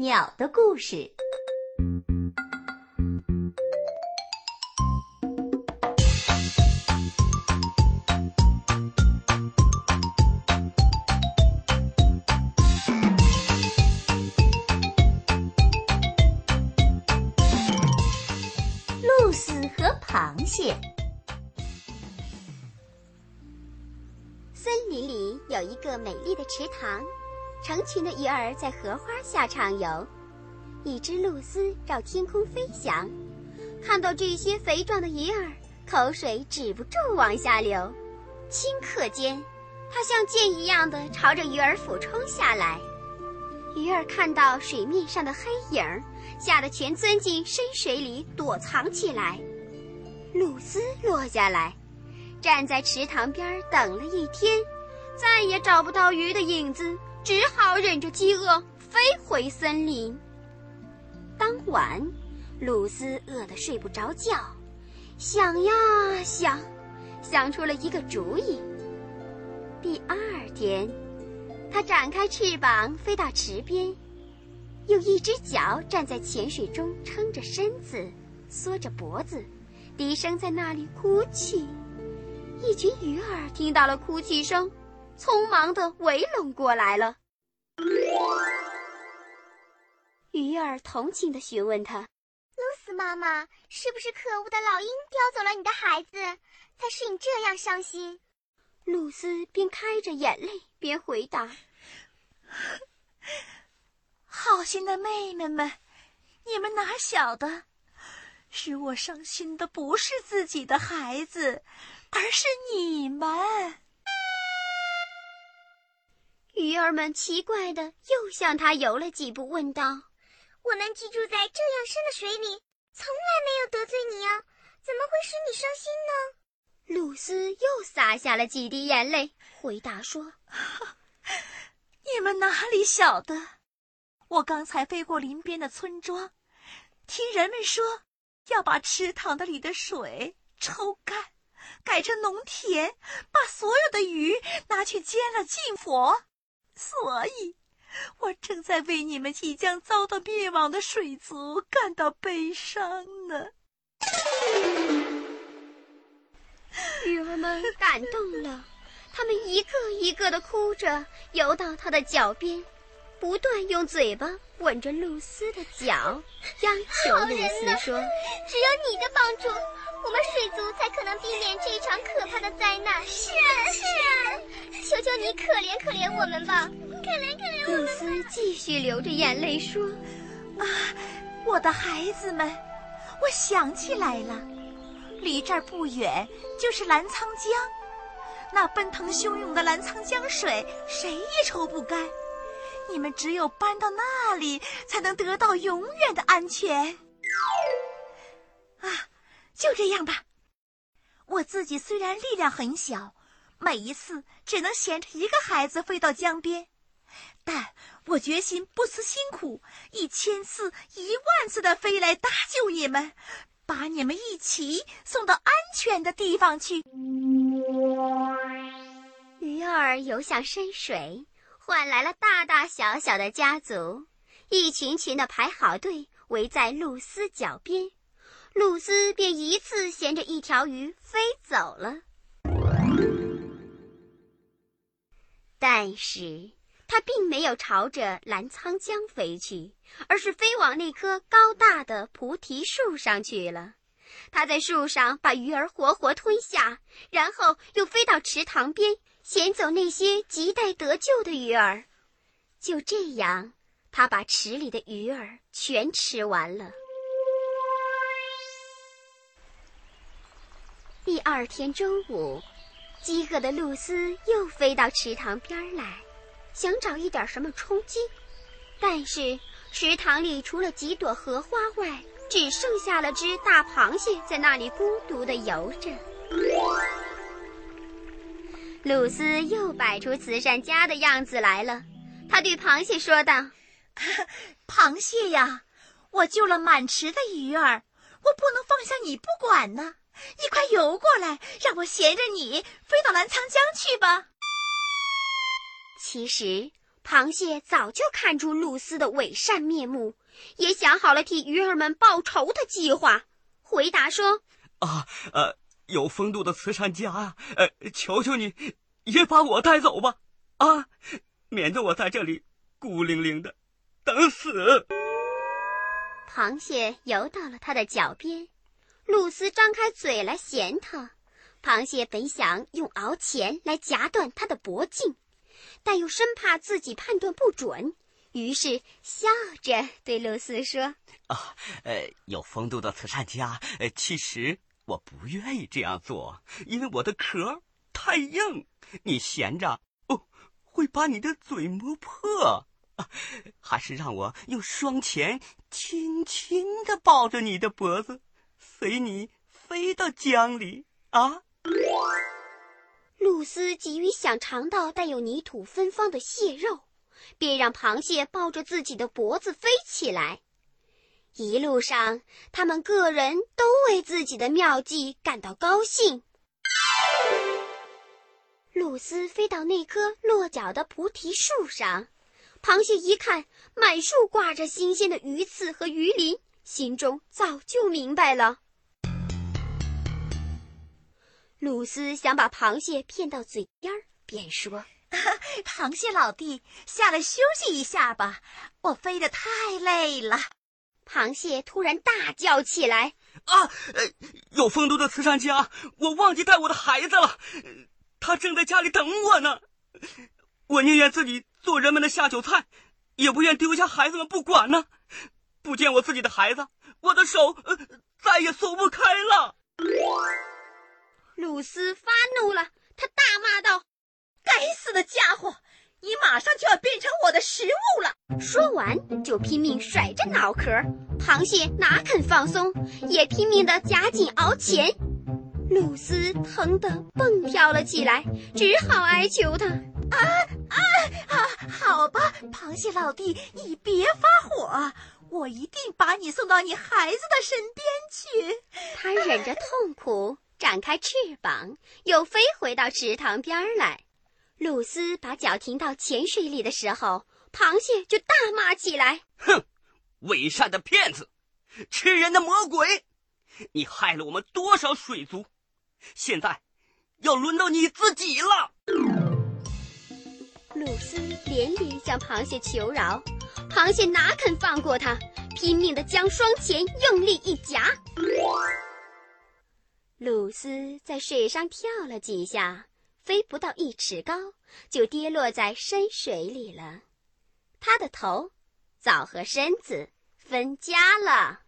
鸟的故事。露丝和螃蟹。森林里有一个美丽的池塘，成群的鱼儿在荷花下畅游。一只露丝绕天空飞翔，看到这些肥壮的鱼儿，口水止不住往下流。顷刻间，它像箭一样的朝着鱼儿俯冲下来。鱼儿看到水面上的黑影儿，吓得全钻进深水里躲藏起来。露丝落下来，站在池塘边等了一天，再也找不到鱼的影子，只好忍着饥饿飞回森林。当晚，露丝饿得睡不着觉，想呀想，想出了一个主意。第二天，它展开翅膀飞到池边，用一只脚站在浅水中撑着身子，缩着脖子，低声在那里哭泣。一群鱼儿听到了哭泣声，匆忙地围拢过来了。鱼儿同情地询问他：“露丝妈妈，是不是可恶的老鹰叼走了你的孩子，才使你这样伤心？”露丝边开着眼泪边回答：“好心的妹妹们，你们哪晓得，使我伤心的不是自己的孩子，而是你们。”鱼儿们奇怪的又向他游了几步，问道。我们居住在这样深的水里，从来没有得罪你啊，怎么会使你伤心呢？露丝又洒下了几滴眼泪，回答说：“你们哪里晓得，我刚才飞过林边的村庄，听人们说要把池塘的里的水抽干，改成农田，把所有的鱼拿去煎了敬佛，所以。”我正在为你们即将遭到灭亡的水族感到悲伤呢。鱼儿们感动了，他们一个一个的哭着游到他的脚边，不断用嘴巴吻着露丝的脚，央求露丝说：“只有你的帮助，我们水族才可能避免这场可怕的灾难。”是啊，是啊，求求你可怜可怜我们吧。可怜可怜我们露丝继续流着眼泪说：“啊，我的孩子们，我想起来了，离这儿不远就是澜沧江，那奔腾汹涌的澜沧江水，谁也抽不干。你们只有搬到那里，才能得到永远的安全。就这样吧。我自己虽然力量很小，每一次只能衔着一个孩子飞到江边。”但我决心不辞辛苦，一千次、一万次的飞来搭救你们，把你们一起送到安全的地方去。鱼儿游向深水，换来了大大小小的家族，一群群的排好队围在露丝脚边，露丝便一次衔着一条鱼飞走了。但是。它并没有朝着澜沧江飞去，而是飞往那棵高大的菩提树上去了。它在树上把鱼儿活活吞下，然后又飞到池塘边，衔走那些亟待得救的鱼儿。就这样，它把池里的鱼儿全吃完了。第二天中午，饥饿的露丝又飞到池塘边来。想找一点什么充饥，但是池塘里除了几朵荷花外，只剩下了只大螃蟹在那里孤独地游着。露丝又摆出慈善家的样子来了，她对螃蟹说道：“ 螃蟹呀，我救了满池的鱼儿，我不能放下你不管呢。你快游过来，让我衔着你飞到澜沧江去吧。”其实，螃蟹早就看出露丝的伪善面目，也想好了替鱼儿们报仇的计划。回答说：“啊，呃，有风度的慈善家啊，呃，求求你，也把我带走吧，啊，免得我在这里孤零零的等死。”螃蟹游到了他的脚边，露丝张开嘴来衔它。螃蟹本想用螯钳来夹断它的脖颈，但又生怕自己判断不准，于是笑着对露丝说：“啊，呃，有风度的慈善家，呃，其实我不愿意这样做，因为我的壳太硬，你衔着哦，会把你的嘴磨破。啊，还是让我用双钳轻轻的抱着你的脖子，随你飞到江里啊。”露丝急于想尝到带有泥土芬芳的蟹肉，便让螃蟹抱着自己的脖子飞起来。一路上，他们个人都为自己的妙计感到高兴。露丝飞到那棵落脚的菩提树上，螃蟹一看满树挂着新鲜的鱼刺和鱼鳞，心中早就明白了。露丝想把螃蟹骗到嘴边儿，便说：“ 螃蟹老弟，下来休息一下吧，我飞得太累了。”螃蟹突然大叫起来：“啊，呃，有风度的慈善家，我忘记带我的孩子了，他正在家里等我呢。我宁愿自己做人们的下酒菜，也不愿丢下孩子们不管呢。不见我自己的孩子，我的手呃再也松不开了。”露丝发怒了，他大骂道：“该死的家伙，你马上就要变成我的食物了！”说完就拼命甩着脑壳，螃蟹哪肯放松，也拼命的夹紧熬钳。露丝疼得蹦跳了起来，只好哀求他：“啊啊啊！好吧，螃蟹老弟，你别发火，我一定把你送到你孩子的身边去。”他忍着痛苦。展开翅膀，又飞回到池塘边来。露丝把脚停到浅水里的时候，螃蟹就大骂起来：“哼，伪善的骗子，吃人的魔鬼！你害了我们多少水族？现在要轮到你自己了！”露丝连连向螃蟹求饶，螃蟹哪肯放过他，拼命的将双钳用力一夹。露丝在水上跳了几下，飞不到一尺高，就跌落在深水里了。他的头早和身子分家了。